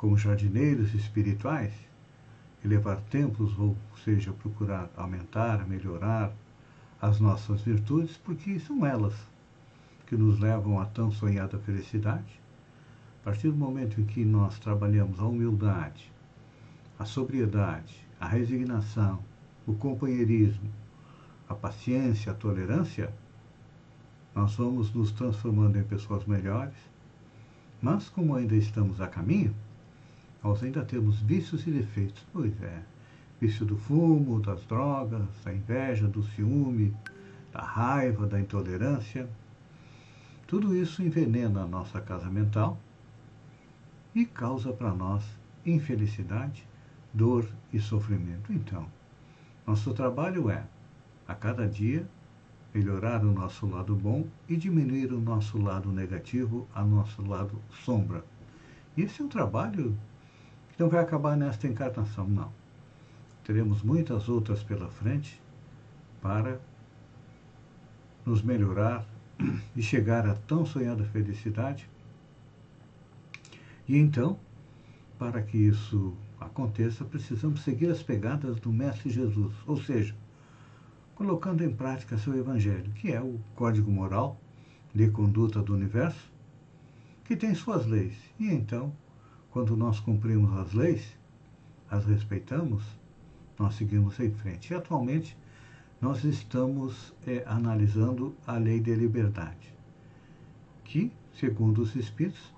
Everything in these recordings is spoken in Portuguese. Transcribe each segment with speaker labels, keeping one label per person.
Speaker 1: como jardineiros espirituais, elevar templos, ou seja, procurar aumentar, melhorar as nossas virtudes, porque são elas que nos levam à tão sonhada felicidade. A partir do momento em que nós trabalhamos a humildade, a sobriedade, a resignação, o companheirismo, a paciência, a tolerância, nós vamos nos transformando em pessoas melhores, mas como ainda estamos a caminho, nós ainda temos vícios e defeitos. Pois é, vício do fumo, das drogas, da inveja, do ciúme, da raiva, da intolerância. Tudo isso envenena a nossa casa mental e causa para nós infelicidade, dor e sofrimento. Então, nosso trabalho é, a cada dia, melhorar o nosso lado bom e diminuir o nosso lado negativo, a nosso lado sombra. Esse é um trabalho não vai acabar nesta encarnação, não. Teremos muitas outras pela frente para nos melhorar e chegar à tão sonhada felicidade. E então, para que isso aconteça, precisamos seguir as pegadas do Mestre Jesus, ou seja, colocando em prática seu Evangelho, que é o código moral de conduta do universo, que tem suas leis. E então, quando nós cumprimos as leis, as respeitamos, nós seguimos em frente. E atualmente, nós estamos é, analisando a lei da liberdade, que, segundo os Espíritos,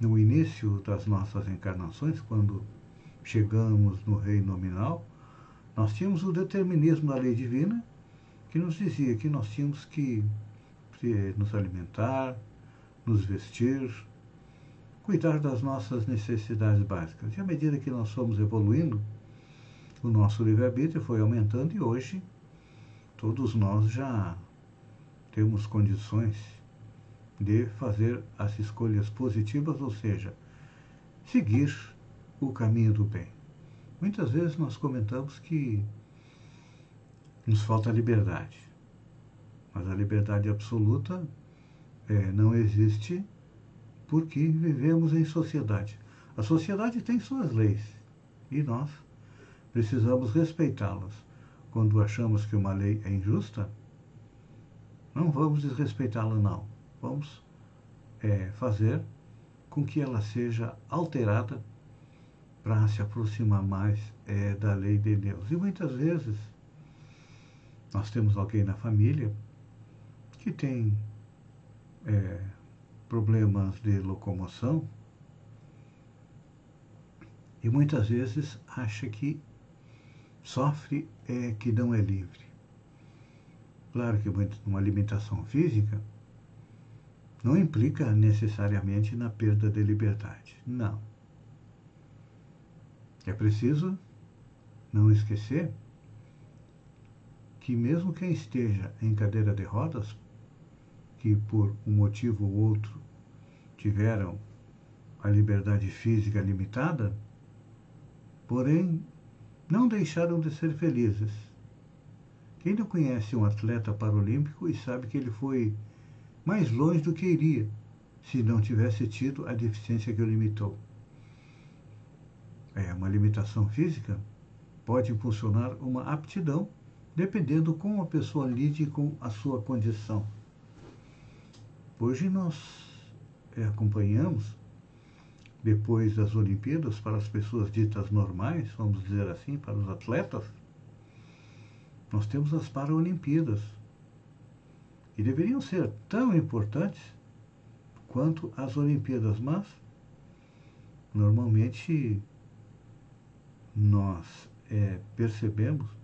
Speaker 1: no início das nossas encarnações, quando chegamos no reino nominal, nós tínhamos o determinismo da lei divina, que nos dizia que nós tínhamos que nos alimentar, nos vestir, cuidar das nossas necessidades básicas. E à medida que nós fomos evoluindo, o nosso livre-arbítrio foi aumentando e hoje todos nós já temos condições de fazer as escolhas positivas, ou seja, seguir o caminho do bem. Muitas vezes nós comentamos que nos falta liberdade, mas a liberdade absoluta é, não existe porque vivemos em sociedade. A sociedade tem suas leis e nós precisamos respeitá-las. Quando achamos que uma lei é injusta, não vamos desrespeitá-la, não. Vamos é, fazer com que ela seja alterada para se aproximar mais é, da lei de Deus. E muitas vezes nós temos alguém na família que tem é, problemas de locomoção e muitas vezes acha que sofre é que não é livre. Claro que uma alimentação física não implica necessariamente na perda de liberdade. Não. É preciso não esquecer que mesmo quem esteja em cadeira de rodas, que por um motivo ou outro tiveram a liberdade física limitada, porém não deixaram de ser felizes. Quem não conhece um atleta paralímpico e sabe que ele foi mais longe do que iria se não tivesse tido a deficiência que o limitou é, uma limitação física pode impulsionar uma aptidão, dependendo como a pessoa lide com a sua condição. Hoje nós é, acompanhamos, depois das Olimpíadas, para as pessoas ditas normais, vamos dizer assim, para os atletas, nós temos as Paralimpíadas, que deveriam ser tão importantes quanto as Olimpíadas, mas normalmente nós é, percebemos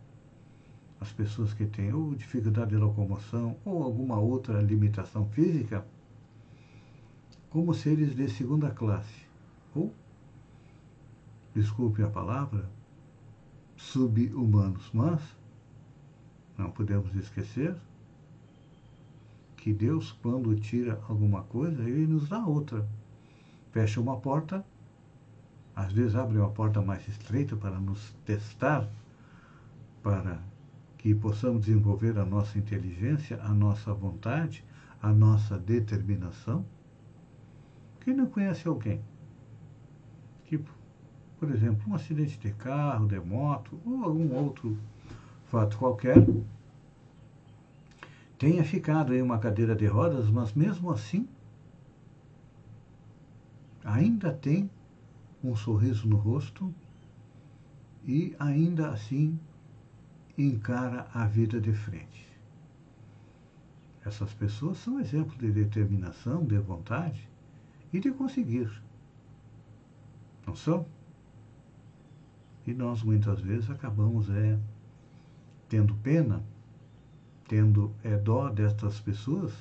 Speaker 1: as pessoas que têm ou dificuldade de locomoção ou alguma outra limitação física como seres de segunda classe ou desculpe a palavra, sub-humanos, mas não podemos esquecer que Deus, quando tira alguma coisa, Ele nos dá outra. Fecha uma porta, às vezes abre uma porta mais estreita para nos testar, para que possamos desenvolver a nossa inteligência, a nossa vontade, a nossa determinação. Quem não conhece alguém que, por exemplo, um acidente de carro, de moto ou algum outro fato qualquer, tenha ficado em uma cadeira de rodas, mas mesmo assim ainda tem um sorriso no rosto e ainda assim encara a vida de frente. Essas pessoas são exemplos de determinação, de vontade e de conseguir. Não são? E nós muitas vezes acabamos é, tendo pena, tendo é, dó destas pessoas.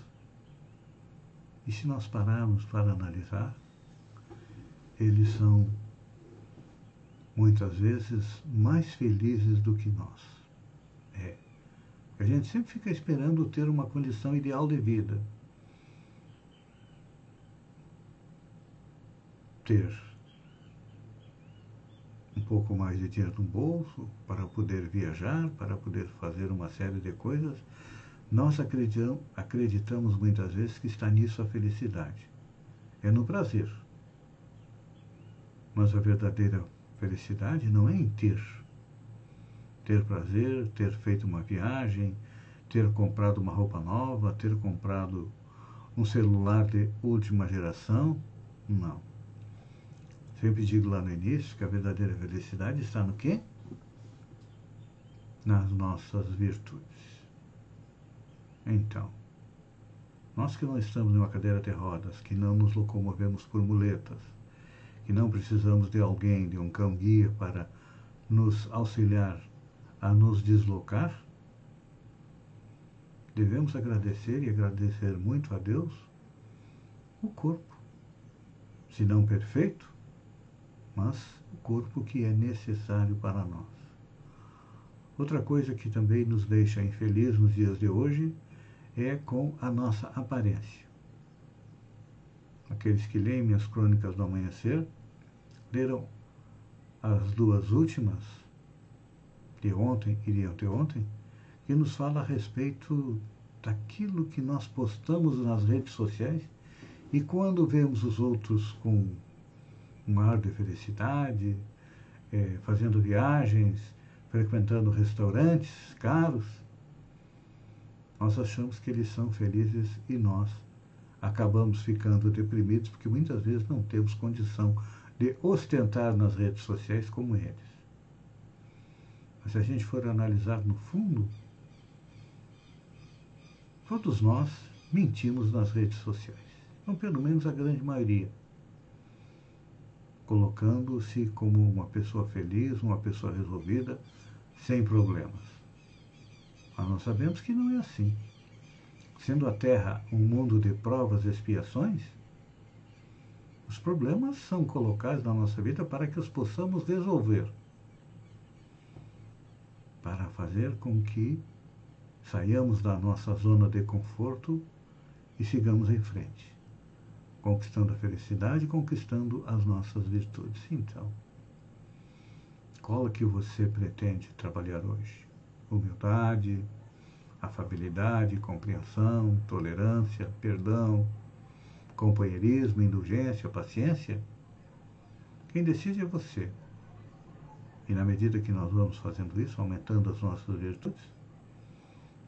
Speaker 1: E se nós pararmos para analisar, eles são muitas vezes mais felizes do que nós. A gente sempre fica esperando ter uma condição ideal de vida. Ter um pouco mais de dinheiro no bolso para poder viajar, para poder fazer uma série de coisas. Nós acreditamos muitas vezes que está nisso a felicidade. É no prazer. Mas a verdadeira felicidade não é em ter. Ter prazer, ter feito uma viagem, ter comprado uma roupa nova, ter comprado um celular de última geração. Não. Sempre digo lá no início que a verdadeira felicidade está no quê? Nas nossas virtudes. Então, nós que não estamos em uma cadeira de rodas, que não nos locomovemos por muletas, que não precisamos de alguém, de um cão-guia para nos auxiliar a nos deslocar, devemos agradecer e agradecer muito a Deus o corpo, se não perfeito, mas o corpo que é necessário para nós. Outra coisa que também nos deixa infeliz nos dias de hoje é com a nossa aparência. Aqueles que leem minhas crônicas do amanhecer leram as duas últimas, de ontem e de anteontem, que nos fala a respeito daquilo que nós postamos nas redes sociais e quando vemos os outros com um ar de felicidade, é, fazendo viagens, frequentando restaurantes caros, nós achamos que eles são felizes e nós acabamos ficando deprimidos porque muitas vezes não temos condição de ostentar nas redes sociais como eles. Mas se a gente for analisar no fundo, todos nós mentimos nas redes sociais. Ou pelo menos a grande maioria. Colocando-se como uma pessoa feliz, uma pessoa resolvida, sem problemas. Mas nós sabemos que não é assim. Sendo a Terra um mundo de provas e expiações, os problemas são colocados na nossa vida para que os possamos resolver. Para fazer com que saiamos da nossa zona de conforto e sigamos em frente, conquistando a felicidade, conquistando as nossas virtudes. Então, qual é que você pretende trabalhar hoje? Humildade, afabilidade, compreensão, tolerância, perdão, companheirismo, indulgência, paciência, quem decide é você. E na medida que nós vamos fazendo isso, aumentando as nossas virtudes,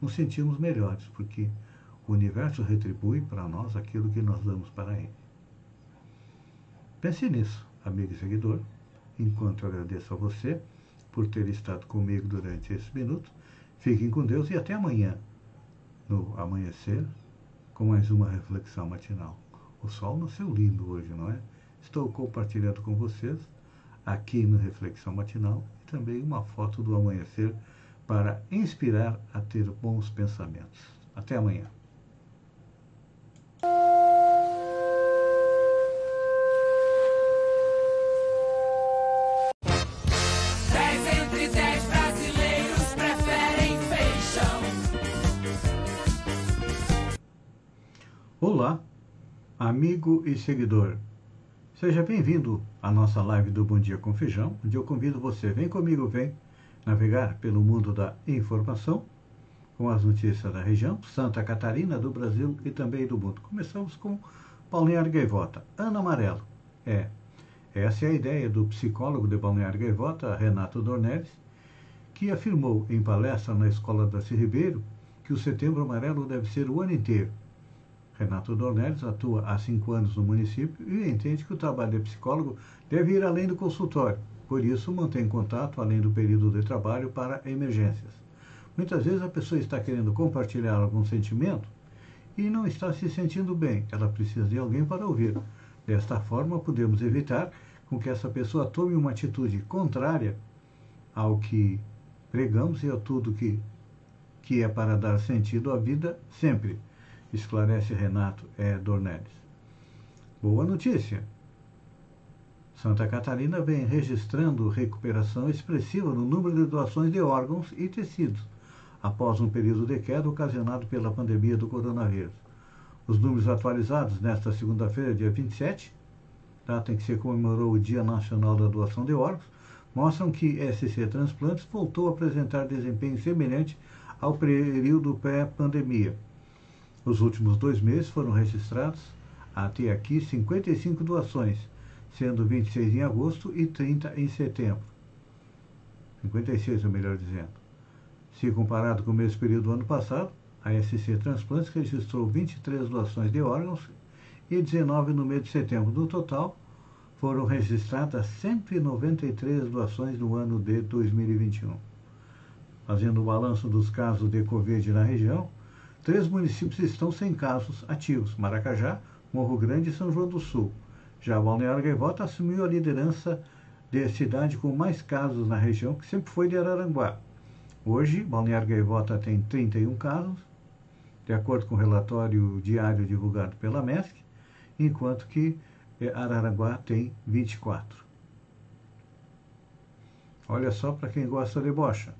Speaker 1: nos sentimos melhores, porque o universo retribui para nós aquilo que nós damos para ele. Pense nisso, amigo e seguidor, enquanto agradeço a você por ter estado comigo durante esses minutos. Fiquem com Deus e até amanhã, no amanhecer, com mais uma reflexão matinal. O sol nasceu lindo hoje, não é? Estou compartilhando com vocês, aqui no Reflexão Matinal e também uma foto do amanhecer para inspirar a ter bons pensamentos. Até amanhã. Olá, amigo e seguidor. Seja bem-vindo à nossa live do Bom Dia com Feijão, onde eu convido você, vem comigo, vem navegar pelo mundo da informação com as notícias da região, Santa Catarina, do Brasil e também do mundo. Começamos com Balneário Gaivota, Ana Amarelo. É, essa é a ideia do psicólogo de Balneário Gaivota, Renato Dornelles, que afirmou em palestra na Escola Darcy Ribeiro que o Setembro Amarelo deve ser o ano inteiro Renato Dornelles atua há cinco anos no município e entende que o trabalho de psicólogo deve ir além do consultório. Por isso, mantém contato além do período de trabalho para emergências. Muitas vezes a pessoa está querendo compartilhar algum sentimento e não está se sentindo bem. Ela precisa de alguém para ouvir. Desta forma, podemos evitar com que essa pessoa tome uma atitude contrária ao que pregamos e a tudo que, que é para dar sentido à vida sempre esclarece Renato é, Dornelles. Boa notícia! Santa Catarina vem registrando recuperação expressiva no número de doações de órgãos e tecidos, após um período de queda ocasionado pela pandemia do coronavírus. Os números atualizados nesta segunda-feira, dia 27, data em que se comemorou o Dia Nacional da Doação de Órgãos, mostram que SC Transplantes voltou a apresentar desempenho semelhante ao período pré-pandemia nos últimos dois meses foram registrados, até aqui, 55 doações, sendo 26 em agosto e 30 em setembro. 56, ou melhor dizendo. Se comparado com o mesmo período do ano passado, a SC Transplantes registrou 23 doações de órgãos e 19 no mês de setembro. No total, foram registradas 193 doações no ano de 2021. Fazendo o balanço dos casos de Covid na região, Três municípios estão sem casos ativos: Maracajá, Morro Grande e São João do Sul. Já Balneário Gaivota assumiu a liderança de cidade com mais casos na região, que sempre foi de Araranguá. Hoje, Balneário Gaivota tem 31 casos, de acordo com o relatório diário divulgado pela MESC, enquanto que eh, Araranguá tem 24. Olha só para quem gosta de bocha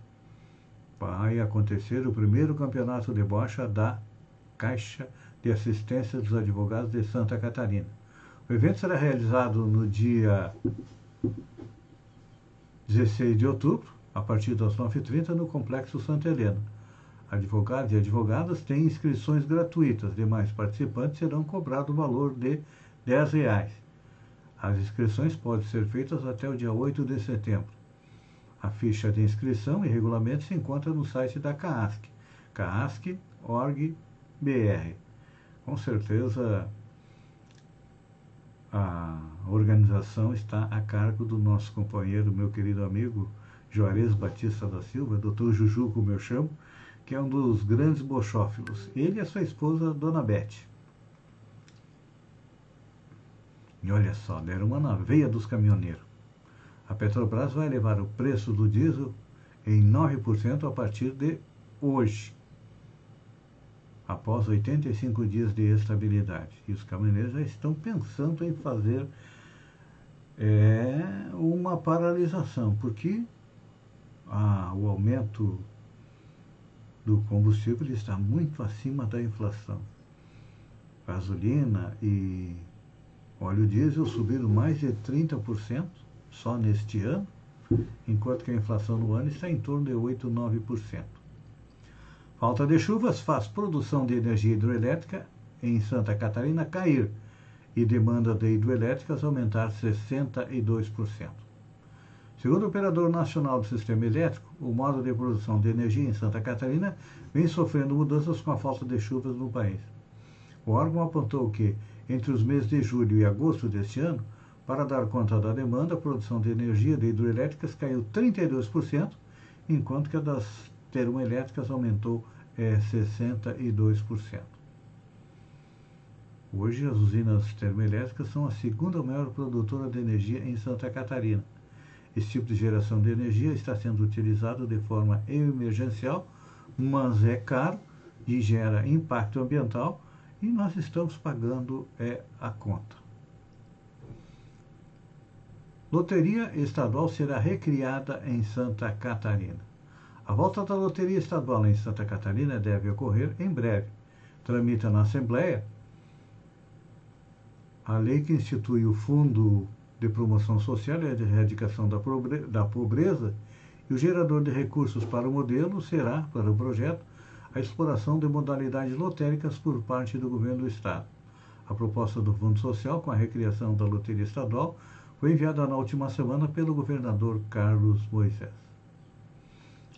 Speaker 1: vai acontecer o primeiro campeonato de bocha da Caixa de Assistência dos Advogados de Santa Catarina. O evento será realizado no dia 16 de outubro, a partir das 9h30, no Complexo Santa Helena. Advogados e advogadas têm inscrições gratuitas, demais participantes serão cobrados o valor de 10 reais. As inscrições podem ser feitas até o dia 8 de setembro. A ficha de inscrição e regulamento se encontra no site da CAASC, caasc.org.br. Com certeza a organização está a cargo do nosso companheiro, meu querido amigo Juarez Batista da Silva, doutor Juju, como eu chamo, que é um dos grandes bochófilos. Ele e a sua esposa, Dona Beth. E olha só, deram uma na veia dos caminhoneiros. A Petrobras vai elevar o preço do diesel em 9% a partir de hoje, após 85 dias de estabilidade. E os caminhoneiros já estão pensando em fazer é, uma paralisação, porque ah, o aumento do combustível está muito acima da inflação. Gasolina e óleo diesel subiram mais de 30% só neste ano, enquanto que a inflação no ano está em torno de 8, 9%. Falta de chuvas faz produção de energia hidroelétrica em Santa Catarina cair e demanda de hidroelétricas aumentar 62%. Segundo o Operador Nacional do Sistema Elétrico, o modo de produção de energia em Santa Catarina vem sofrendo mudanças com a falta de chuvas no país. O órgão apontou que, entre os meses de julho e agosto deste ano, para dar conta da demanda, a produção de energia de hidroelétricas caiu 32%, enquanto que a das termoelétricas aumentou é, 62%. Hoje, as usinas termoelétricas são a segunda maior produtora de energia em Santa Catarina. Esse tipo de geração de energia está sendo utilizado de forma emergencial, mas é caro e gera impacto ambiental e nós estamos pagando é, a conta. Loteria Estadual será recriada em Santa Catarina. A volta da Loteria Estadual em Santa Catarina deve ocorrer em breve. Tramita na Assembleia a lei que institui o Fundo de Promoção Social e de Erradicação da Pobreza e o gerador de recursos para o modelo será, para o projeto, a exploração de modalidades lotéricas por parte do governo do Estado. A proposta do Fundo Social, com a recriação da loteria estadual, foi enviada na última semana pelo governador Carlos Moisés.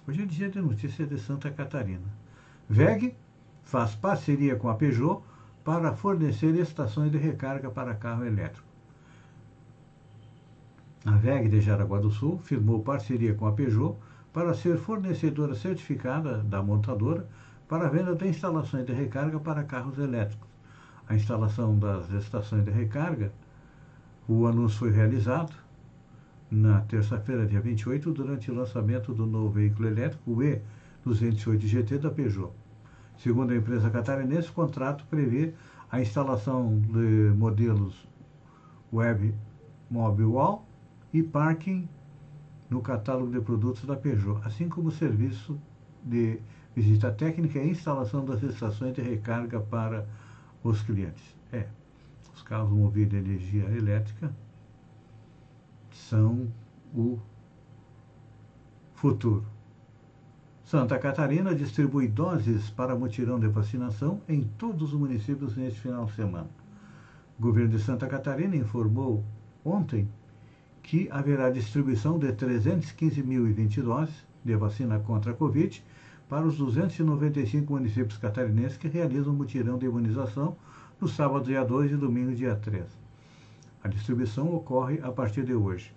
Speaker 1: Hoje é dia de notícia de Santa Catarina. VEG faz parceria com a Peugeot para fornecer estações de recarga para carro elétrico. A VEG de Jaraguá do Sul firmou parceria com a Peugeot para ser fornecedora certificada da montadora para a venda de instalações de recarga para carros elétricos. A instalação das estações de recarga, o anúncio foi realizado na terça-feira, dia 28, durante o lançamento do novo veículo elétrico, o E208 GT da Peugeot. Segundo a empresa catarinense, o contrato prevê a instalação de modelos Web Mobile Wall e parking no catálogo de produtos da Peugeot, assim como o serviço de visita técnica e instalação das estações de recarga para os clientes. É, os carros movidos a energia elétrica são o futuro. Santa Catarina distribui doses para mutirão de vacinação em todos os municípios neste final de semana. O governo de Santa Catarina informou ontem que haverá distribuição de 315.020 doses de vacina contra a Covid para os 295 municípios catarinenses que realizam mutirão de imunização no sábado, dia 2 e domingo, dia 3. A distribuição ocorre a partir de hoje.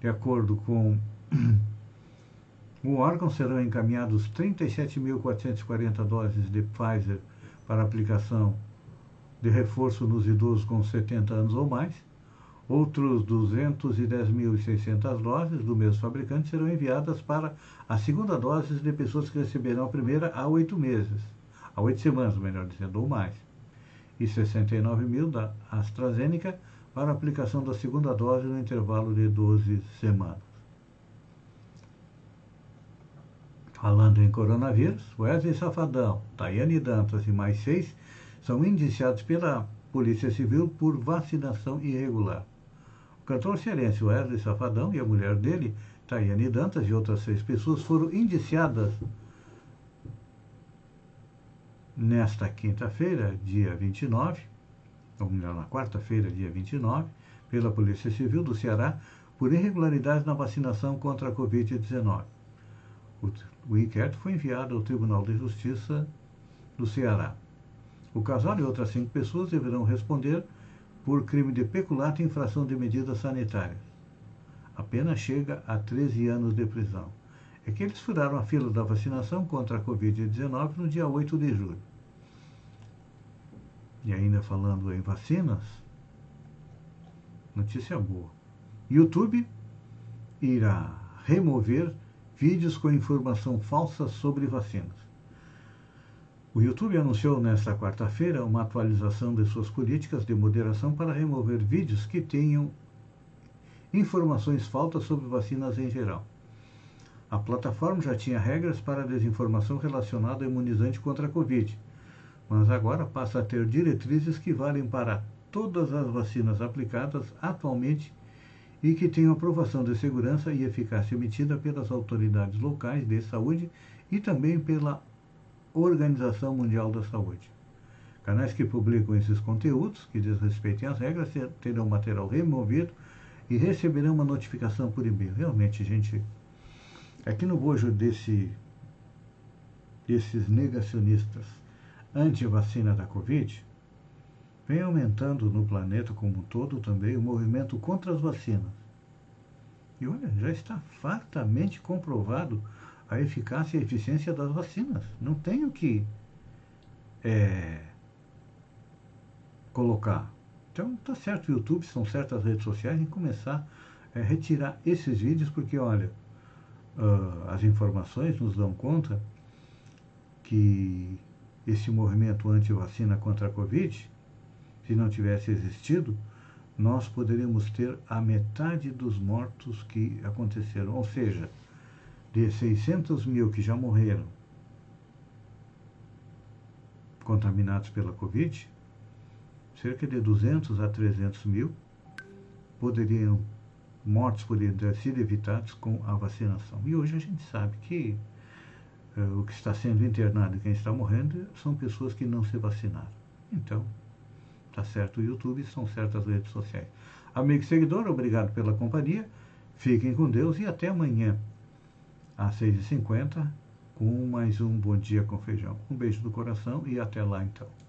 Speaker 1: De acordo com o órgão, serão encaminhados 37.440 doses de Pfizer para aplicação de reforço nos idosos com 70 anos ou mais. Outros 210.600 doses do mesmo fabricante serão enviadas para a segunda dose de pessoas que receberão a primeira há oito meses, há oito semanas, melhor dizendo, ou mais. E 69 mil da AstraZeneca para aplicação da segunda dose no intervalo de 12 semanas. Falando em coronavírus, Wesley Safadão, Tayane Dantas e mais seis são indiciados pela Polícia Civil por vacinação irregular. O cantor cearense Wesley Safadão e a mulher dele, Tayane Dantas, e outras seis pessoas foram indiciadas nesta quinta-feira, dia 29, ou melhor, na quarta-feira, dia 29, pela Polícia Civil do Ceará por irregularidades na vacinação contra a Covid-19. O inquérito foi enviado ao Tribunal de Justiça do Ceará. O casal e outras cinco pessoas deverão responder por crime de peculato e infração de medidas sanitárias. A pena chega a 13 anos de prisão. É que eles furaram a fila da vacinação contra a Covid-19 no dia 8 de julho. E ainda falando em vacinas, notícia boa. YouTube irá remover vídeos com informação falsa sobre vacinas. O YouTube anunciou nesta quarta-feira uma atualização de suas políticas de moderação para remover vídeos que tenham informações falsas sobre vacinas em geral. A plataforma já tinha regras para a desinformação relacionada ao imunizante contra a Covid, mas agora passa a ter diretrizes que valem para todas as vacinas aplicadas atualmente e que tenham aprovação de segurança e eficácia emitida pelas autoridades locais de saúde e também pela Organização Mundial da Saúde. Canais que publicam esses conteúdos, que desrespeitem as regras, terão material removido e receberão uma notificação por e-mail. Realmente, gente, aqui no bojo desse, desses negacionistas anti-vacina da Covid, vem aumentando no planeta como um todo também o movimento contra as vacinas. E olha, já está fartamente comprovado a eficácia e a eficiência das vacinas. Não tenho que é, colocar. Então, tá certo o YouTube, são certas redes sociais em começar a é, retirar esses vídeos, porque, olha, uh, as informações nos dão conta que esse movimento anti-vacina contra a Covid se não tivesse existido, nós poderíamos ter a metade dos mortos que aconteceram. Ou seja, de 600 mil que já morreram contaminados pela Covid, cerca de 200 a 300 mil poderiam, mortes poderiam ter sido evitados com a vacinação. E hoje a gente sabe que uh, o que está sendo internado e quem está morrendo são pessoas que não se vacinaram. Então, está certo o YouTube, são certas redes sociais. Amigo seguidor, obrigado pela companhia. Fiquem com Deus e até amanhã, às 6h50, com mais um Bom Dia com Feijão. Um beijo do coração e até lá então.